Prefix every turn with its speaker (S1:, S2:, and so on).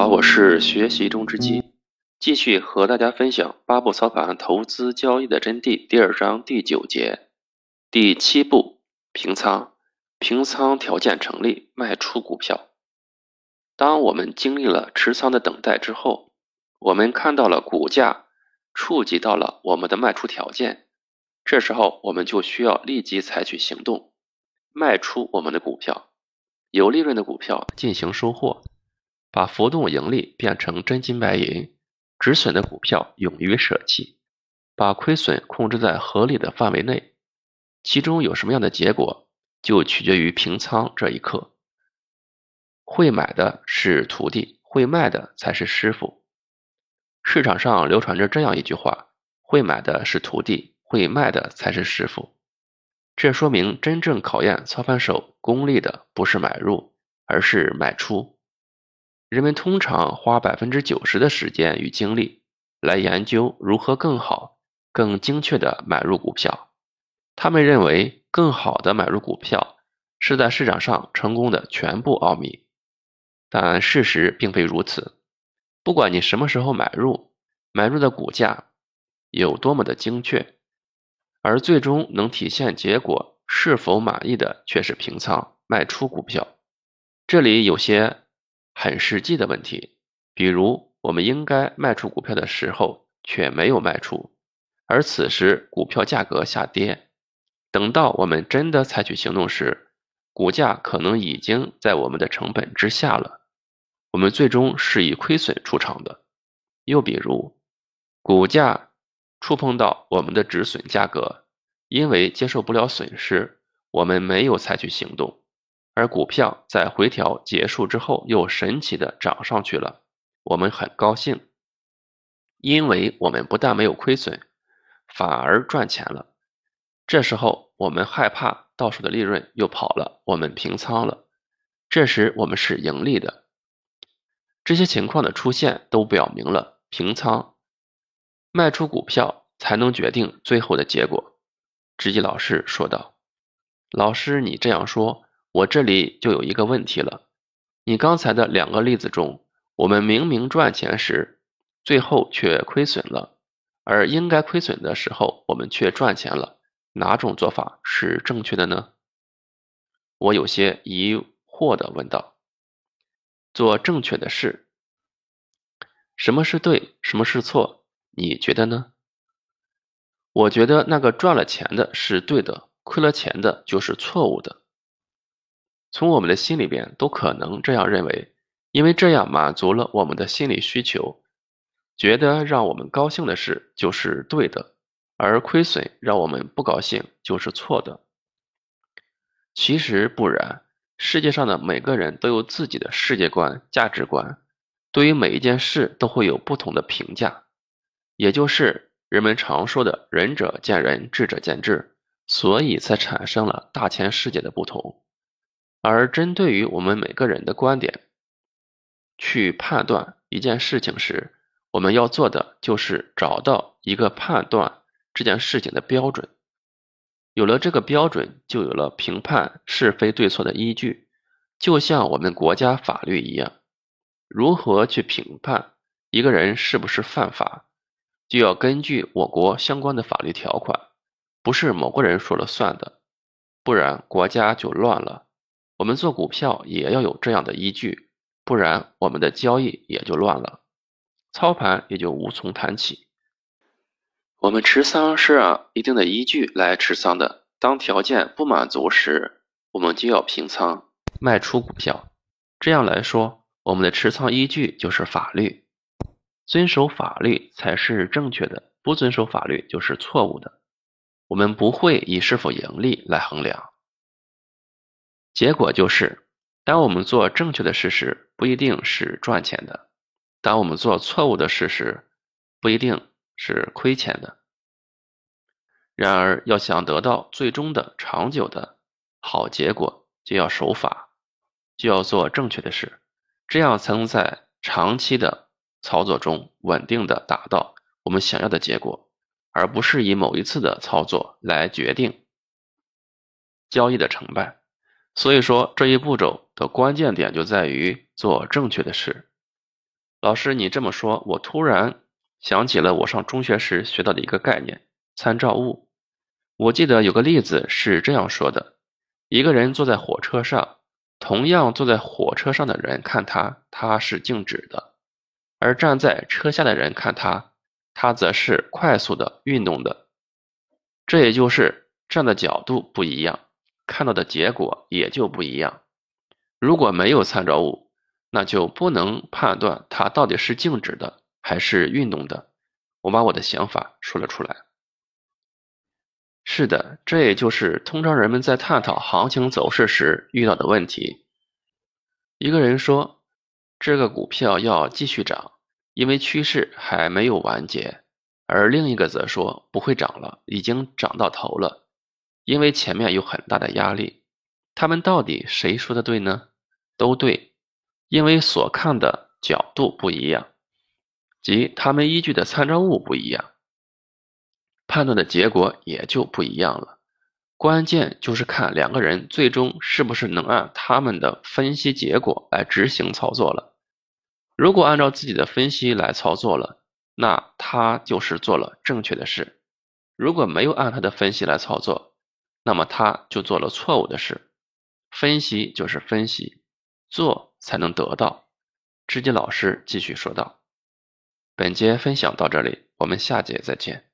S1: 好，我是学习中之基，继续和大家分享八步操盘投资交易的真谛第二章第九节，第七步平仓，平仓条件成立，卖出股票。当我们经历了持仓的等待之后，我们看到了股价触及到了我们的卖出条件，这时候我们就需要立即采取行动，卖出我们的股票，有利润的股票进行收获。把浮动盈利变成真金白银，止损的股票勇于舍弃，把亏损控制在合理的范围内。其中有什么样的结果，就取决于平仓这一刻。会买的是徒弟，会卖的才是师傅。市场上流传着这样一句话：会买的是徒弟，会卖的才是师傅。这说明真正考验操盘手功力的不是买入，而是卖出。人们通常花百分之九十的时间与精力来研究如何更好、更精确地买入股票。他们认为，更好的买入股票是在市场上成功的全部奥秘。但事实并非如此。不管你什么时候买入，买入的股价有多么的精确，而最终能体现结果是否满意的却是平仓卖出股票。这里有些。很实际的问题，比如我们应该卖出股票的时候却没有卖出，而此时股票价格下跌，等到我们真的采取行动时，股价可能已经在我们的成本之下了，我们最终是以亏损出场的。又比如，股价触碰到我们的止损价格，因为接受不了损失，我们没有采取行动。而股票在回调结束之后又神奇的涨上去了，我们很高兴，因为我们不但没有亏损，反而赚钱了。这时候我们害怕到手的利润又跑了，我们平仓了。这时我们是盈利的。这些情况的出现都表明了平仓、卖出股票才能决定最后的结果。知己老师说道：“老师，你这样说。”我这里就有一个问题了，你刚才的两个例子中，我们明明赚钱时，最后却亏损了，而应该亏损的时候，我们却赚钱了，哪种做法是正确的呢？我有些疑惑的问道。做正确的事，什么是对，什么是错？你觉得呢？我觉得那个赚了钱的是对的，亏了钱的就是错误的。从我们的心里边都可能这样认为，因为这样满足了我们的心理需求，觉得让我们高兴的事就是对的，而亏损让我们不高兴就是错的。其实不然，世界上的每个人都有自己的世界观、价值观，对于每一件事都会有不同的评价，也就是人们常说的“仁者见仁，智者见智”，所以才产生了大千世界的不同。而针对于我们每个人的观点去判断一件事情时，我们要做的就是找到一个判断这件事情的标准。有了这个标准，就有了评判是非对错的依据。就像我们国家法律一样，如何去评判一个人是不是犯法，就要根据我国相关的法律条款，不是某个人说了算的，不然国家就乱了。我们做股票也要有这样的依据，不然我们的交易也就乱了，操盘也就无从谈起。我们持仓是按一定的依据来持仓的，当条件不满足时，我们就要平仓卖出股票。这样来说，我们的持仓依据就是法律，遵守法律才是正确的，不遵守法律就是错误的。我们不会以是否盈利来衡量。结果就是，当我们做正确的事时，不一定是赚钱的；当我们做错误的事时，不一定是亏钱的。然而，要想得到最终的长久的好结果，就要守法，就要做正确的事，这样才能在长期的操作中稳定的达到我们想要的结果，而不是以某一次的操作来决定交易的成败。所以说，这一步骤的关键点就在于做正确的事。老师，你这么说，我突然想起了我上中学时学到的一个概念——参照物。我记得有个例子是这样说的：一个人坐在火车上，同样坐在火车上的人看他，他是静止的；而站在车下的人看他，他则是快速的运动的。这也就是站的角度不一样，看到的结果也就不一样。如果没有参照物，那就不能判断它到底是静止的还是运动的。我把我的想法说了出来。是的，这也就是通常人们在探讨行情走势时遇到的问题。一个人说，这个股票要继续涨，因为趋势还没有完结；而另一个则说不会涨了，已经涨到头了，因为前面有很大的压力。他们到底谁说的对呢？都对。因为所看的角度不一样，即他们依据的参照物不一样，判断的结果也就不一样了。关键就是看两个人最终是不是能按他们的分析结果来执行操作了。如果按照自己的分析来操作了，那他就是做了正确的事；如果没有按他的分析来操作，那么他就做了错误的事。分析就是分析，做。才能得到。知己老师继续说道：“本节分享到这里，我们下节再见。”